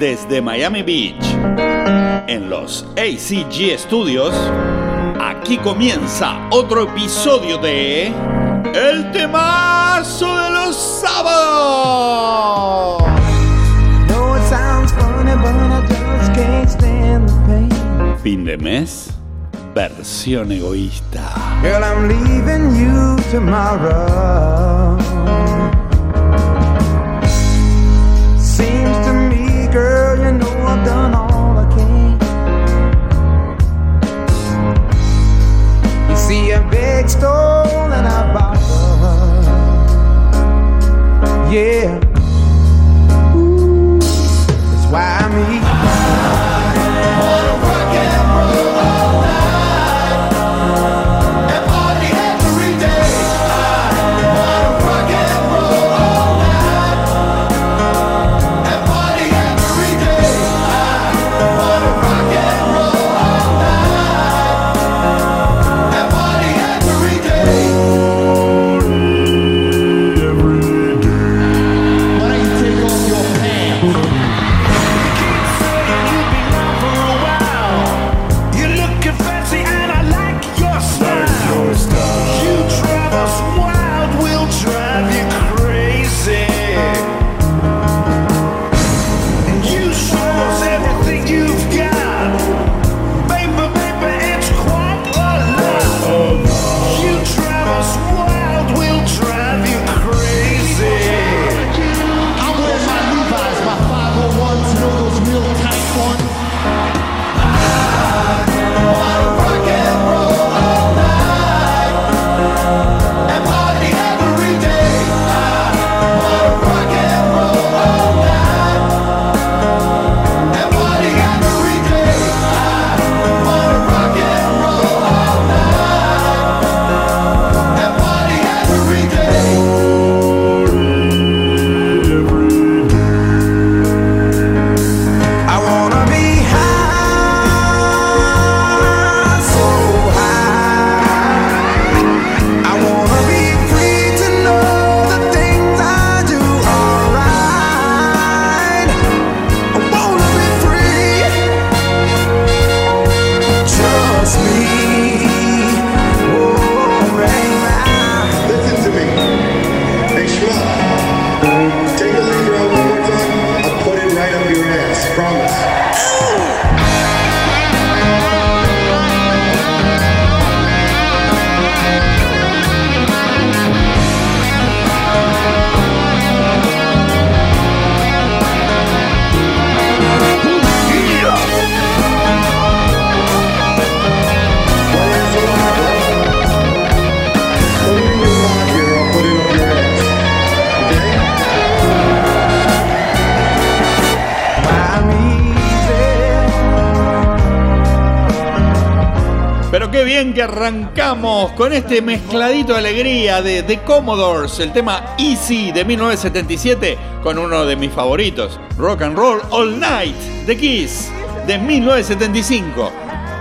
desde Miami Beach, en los ACG Studios, aquí comienza otro episodio de El temazo de los sábados. Fin de mes, versión egoísta. Girl, I'm leaving you tomorrow. Done all arrancamos con este mezcladito de alegría de The Commodores, el tema Easy de 1977, con uno de mis favoritos, Rock and Roll All Night de Kiss de 1975.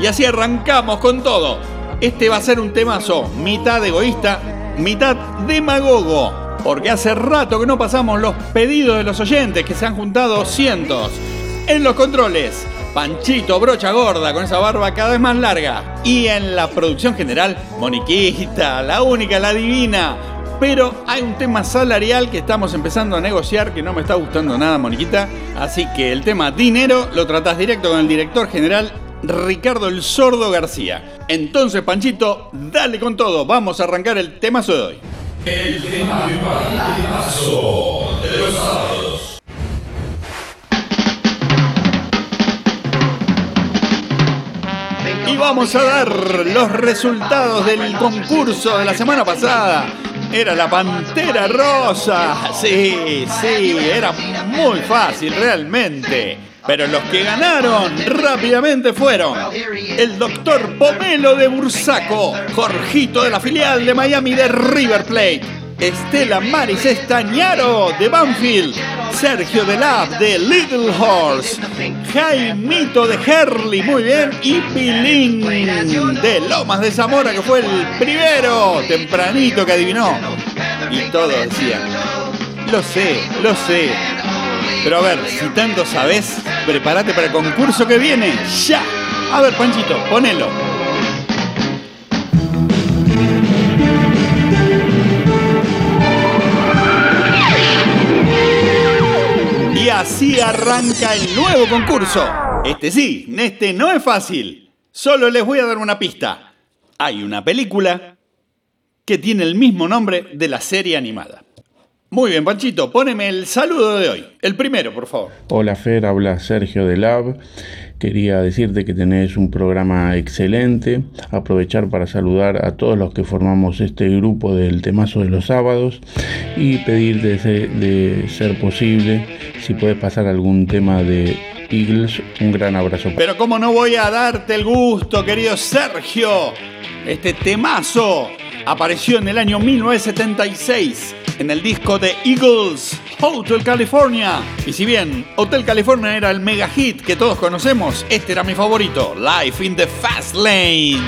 Y así arrancamos con todo. Este va a ser un temazo, mitad egoísta, mitad demagogo, porque hace rato que no pasamos los pedidos de los oyentes, que se han juntado cientos. En los controles, Panchito Brocha Gorda con esa barba cada vez más larga. Y en la producción general, Moniquita, la única, la divina. Pero hay un tema salarial que estamos empezando a negociar que no me está gustando nada, Moniquita. Así que el tema dinero lo tratás directo con el director general Ricardo el Sordo García. Entonces, Panchito, dale con todo. Vamos a arrancar el temazo de hoy. El tema temazo de los vamos a dar los resultados del concurso de la semana pasada. Era la Pantera Rosa. Sí, sí, era muy fácil realmente. Pero los que ganaron rápidamente fueron el doctor Pomelo de Bursaco, Jorgito de la filial de Miami de River Plate, Estela Maris Estañaro de Banfield, Sergio de Lab de Little Horse, Jaimito de Herley, muy bien, y Pilín de Lomas de Zamora, que fue el primero, tempranito que adivinó. Y todos decían, lo sé, lo sé, Pero a ver, si tanto sabes, prepárate para el concurso que viene. ¡Ya! A ver, Panchito, ponelo. Así arranca el nuevo concurso. Este sí, este no es fácil. Solo les voy a dar una pista. Hay una película que tiene el mismo nombre de la serie animada. Muy bien, Panchito, poneme el saludo de hoy. El primero, por favor. Hola, Fer, habla Sergio de Lab. Quería decirte que tenés un programa excelente. Aprovechar para saludar a todos los que formamos este grupo del temazo de los sábados y pedirte de ser posible si puedes pasar algún tema de Eagles. Un gran abrazo. Pero cómo no voy a darte el gusto, querido Sergio. Este temazo apareció en el año 1976 en el disco de Eagles, Hotel California. Y si bien Hotel California era el mega hit que todos conocemos, este era mi favorito, Life in the Fast Lane.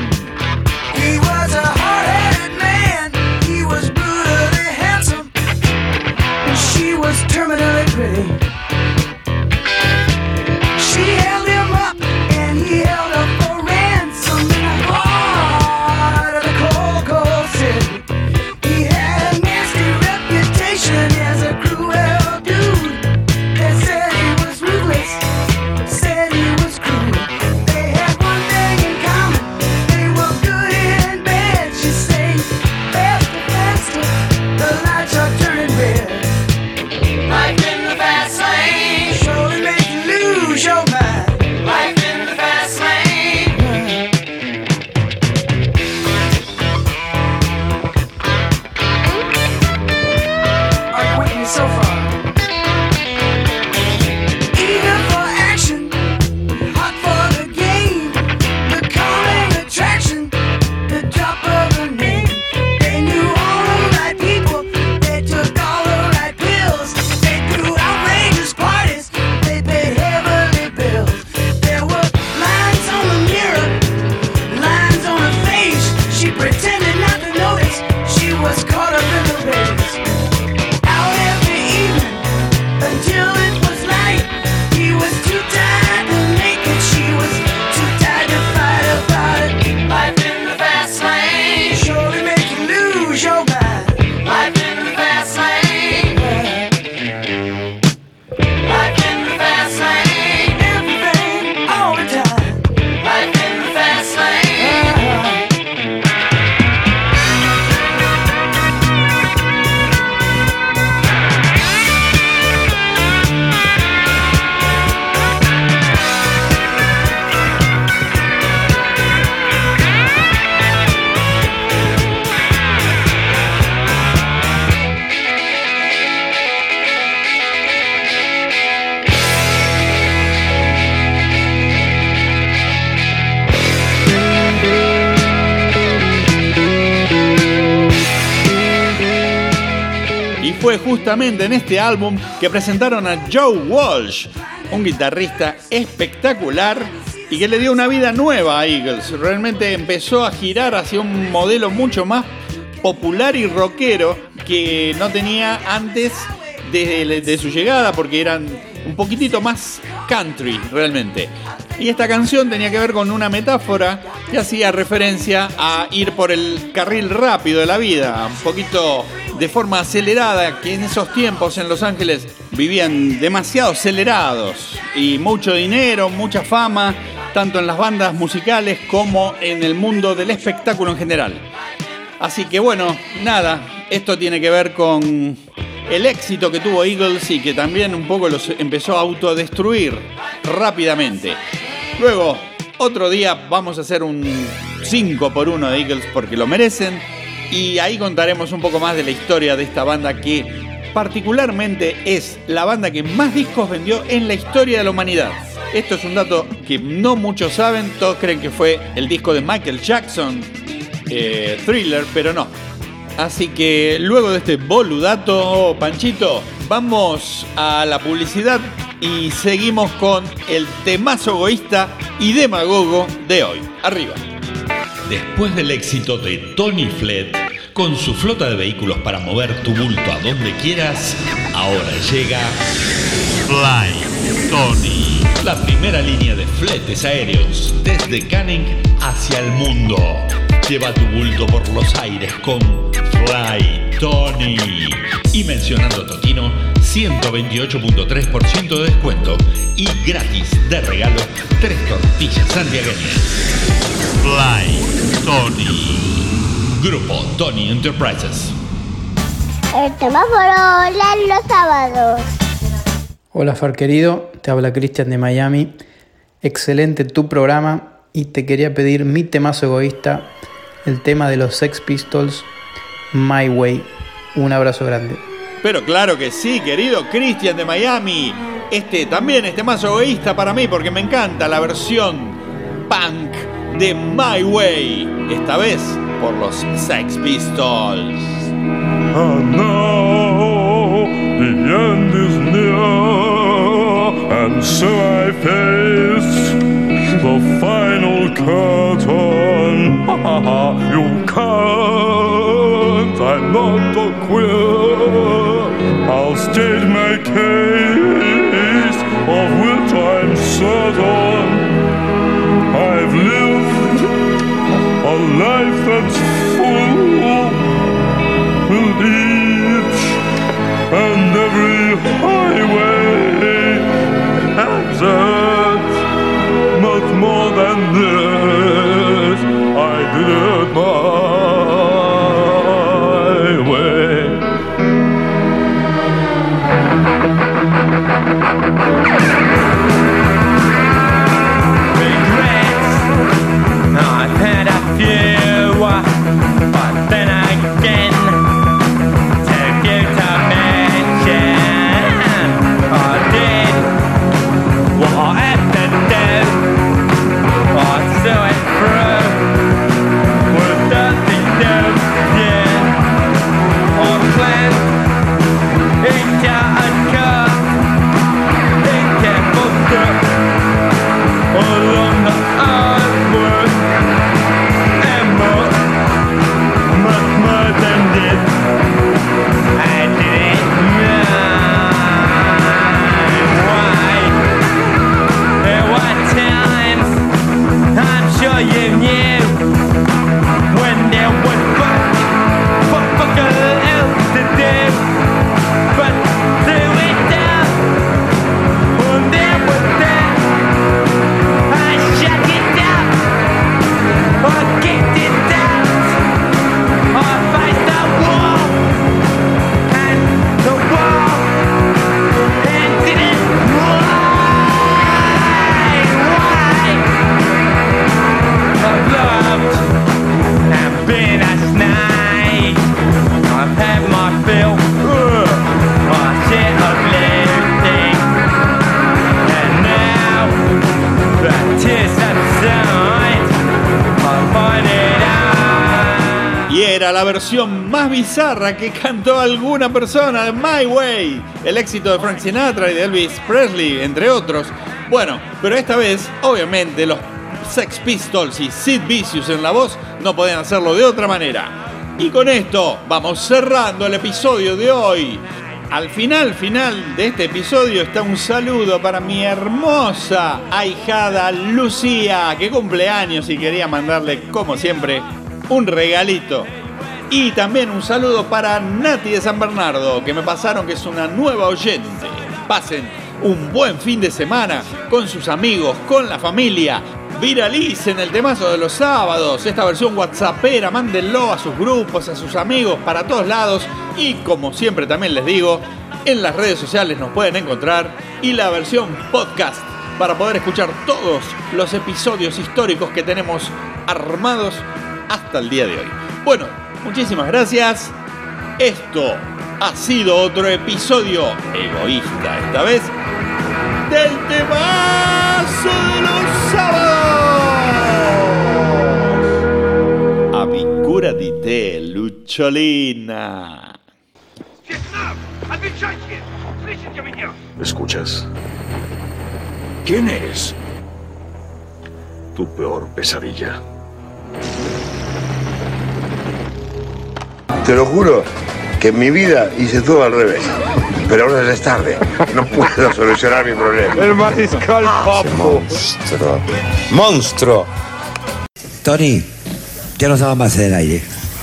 Justamente en este álbum que presentaron a Joe Walsh, un guitarrista espectacular y que le dio una vida nueva a Eagles. Realmente empezó a girar hacia un modelo mucho más popular y rockero que no tenía antes de, su llegada porque eran un poquitito más country realmente. Y esta canción tenía que ver con una metáfora que hacía referencia a ir por el carril rápido de la vida, un poquito de forma acelerada, que en esos tiempos en Los Ángeles vivían demasiado acelerados y mucho dinero, mucha fama, tanto en las bandas musicales como en el mundo del espectáculo en general. Así que bueno, nada, esto tiene que ver con el éxito que tuvo Eagles y que también un poco los empezó a autodestruir rápidamente. Luego, otro día vamos a hacer un 5 por 1 de Eagles porque lo merecen. Y ahí contaremos un poco más de la historia de esta banda que particularmente es la banda que más discos vendió en la historia de la humanidad. Esto es un dato que no muchos saben, todos creen que fue el disco de Michael Jackson, eh, Thriller, pero no. Así que luego de este boludato, Panchito, vamos a la publicidad y seguimos con el temazo egoísta y demagogo de hoy. Arriba. Después del éxito de Tony Flett, con su flota de vehículos para mover tu bulto a donde quieras, ahora llega Fly Tony, la primera línea de fletes aéreos desde Canning hacia el mundo. Lleva tu bulto por los aires con Fly Tony. Y mencionando Totino, 128.3% de descuento y gratis de regalo tres tortillas santiagueñas. Fly Tony. Grupo Tony Enterprises. El semáforo los sábados. Hola Far querido, te habla Cristian de Miami. Excelente tu programa y te quería pedir mi temazo egoísta, el tema de los Sex Pistols, My Way. Un abrazo grande. Pero claro que sí, querido Cristian de Miami. Este también es temazo egoísta para mí porque me encanta la versión punk de My Way. Esta vez por los Sex Pistols. And now the end is near, and so I face the final curtain. you can't, I'm not a queer. I'll state my case, of which I'm certain. I've lived a life that's full will each and every highway la versión más bizarra que cantó alguna persona de My Way, el éxito de Frank Sinatra y de Elvis Presley, entre otros. Bueno, pero esta vez, obviamente, los Sex Pistols y Sid Vicious en la voz no podían hacerlo de otra manera. Y con esto vamos cerrando el episodio de hoy. Al final, final de este episodio está un saludo para mi hermosa ahijada Lucía, que cumple años y quería mandarle, como siempre, un regalito. Y también un saludo para Nati de San Bernardo, que me pasaron que es una nueva oyente. Pasen un buen fin de semana con sus amigos, con la familia. Viralicen el temazo de los sábados, esta versión whatsappera, mándenlo a sus grupos, a sus amigos, para todos lados. Y como siempre también les digo, en las redes sociales nos pueden encontrar y la versión podcast para poder escuchar todos los episodios históricos que tenemos armados hasta el día de hoy. Bueno, muchísimas gracias. Esto ha sido otro episodio egoísta, esta vez del temazo de los sábados. Avicura di te, Lucciolina. ¿Escuchas? ¿Quién es? Tu peor pesadilla. Te lo juro, que en mi vida hice todo al revés. Pero ahora ya es tarde. No puedo solucionar mi problema. El mariscal Papo. Monstruo. Monstruo. Tony, ya nos daba más en el aire.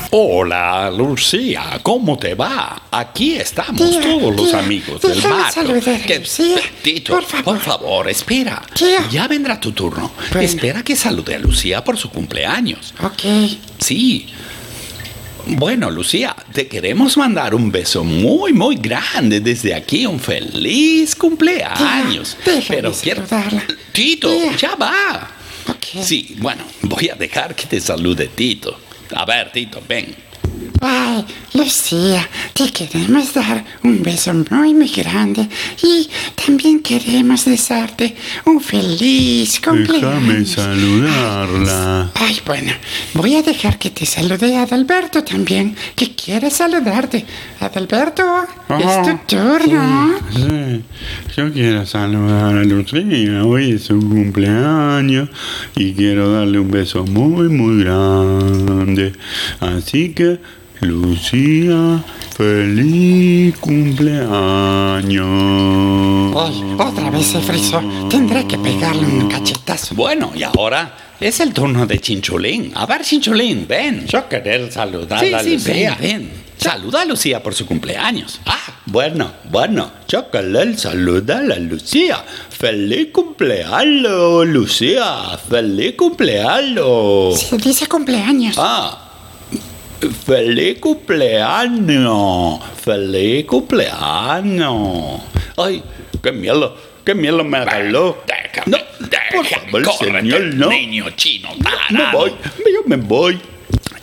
Hola, Lucía, ¿cómo te va? Aquí estamos Tía, todos los tía, amigos del a Que- Tito, por favor. espera. Tía. Ya vendrá tu turno. Bueno. Espera que salude a Lucía por su cumpleaños. Ok. Sí. Bueno, Lucía, te queremos mandar un beso muy, muy grande desde aquí. Un feliz cumpleaños. Tía, Pero quiero... saludarla. Tito, Tía. ya va. Sí, bueno, voy a dejar que te salude Tito. A ver, Tito, ven. Ay, Lucía, te queremos dar un beso muy, muy grande y también queremos desearte un feliz cumpleaños. saludarla. Ay, bueno, voy a dejar que te salude Adalberto también, que quiere saludarte. Adalberto, es tu turno. Sí, yo quiero saludar a Lucía. Hoy es su cumpleaños y quiero darle un beso muy, muy grande. Así que, Lucía, feliz cumpleaños. Ay, otra vez se frizó. Tendré que pegarle un cachetazo. Bueno, y ahora es el turno de Chinchulín. A ver, Chinchulín, ven. Yo querer saludar Sí, a sí, Lucía. ven, ven. Saluda a Lucía por su cumpleaños. Ah, Bueno, bueno, yo querer saludar a Lucía. Feliz cumpleaños, Lucía. Feliz cumpleaños. Se dice cumpleaños. Ah, feliz cumpleaños. Feliz cumpleaños. Ay, qué miedo. Qué miedo me regaló. déjame, No, déjame, por favor, córrete, señor, no. niño chino Me tarado. voy, yo me voy.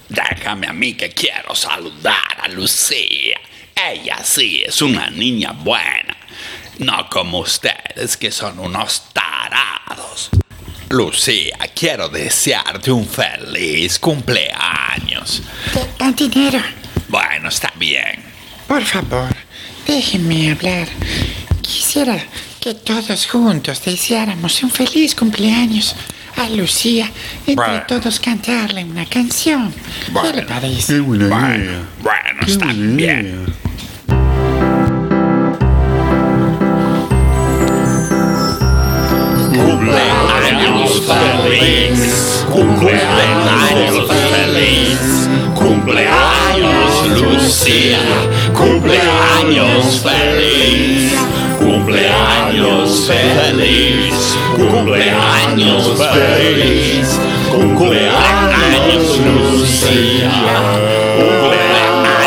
Déjame a mí que quiero saludar a Lucía. Ella sí es una niña buena. No como ustedes que son unos tarados. Lucía, quiero desearte un feliz cumpleaños. Te dan dinero. Bueno, está bien. Por favor, déjenme hablar. Quisiera que todos juntos deseáramos un feliz cumpleaños a Lucía. Entre Bueno. todos cantarle una canción. ¿Qué le parece? Qué buena Bueno, idea. bueno, Qué está buena bien. idea. Feliz, cumpleaños feliz, cumpleaños Lucía, cumpleaños feliz, cumpleaños feliz, cumpleaños feliz, cumpleaños Lucía, cumpleaños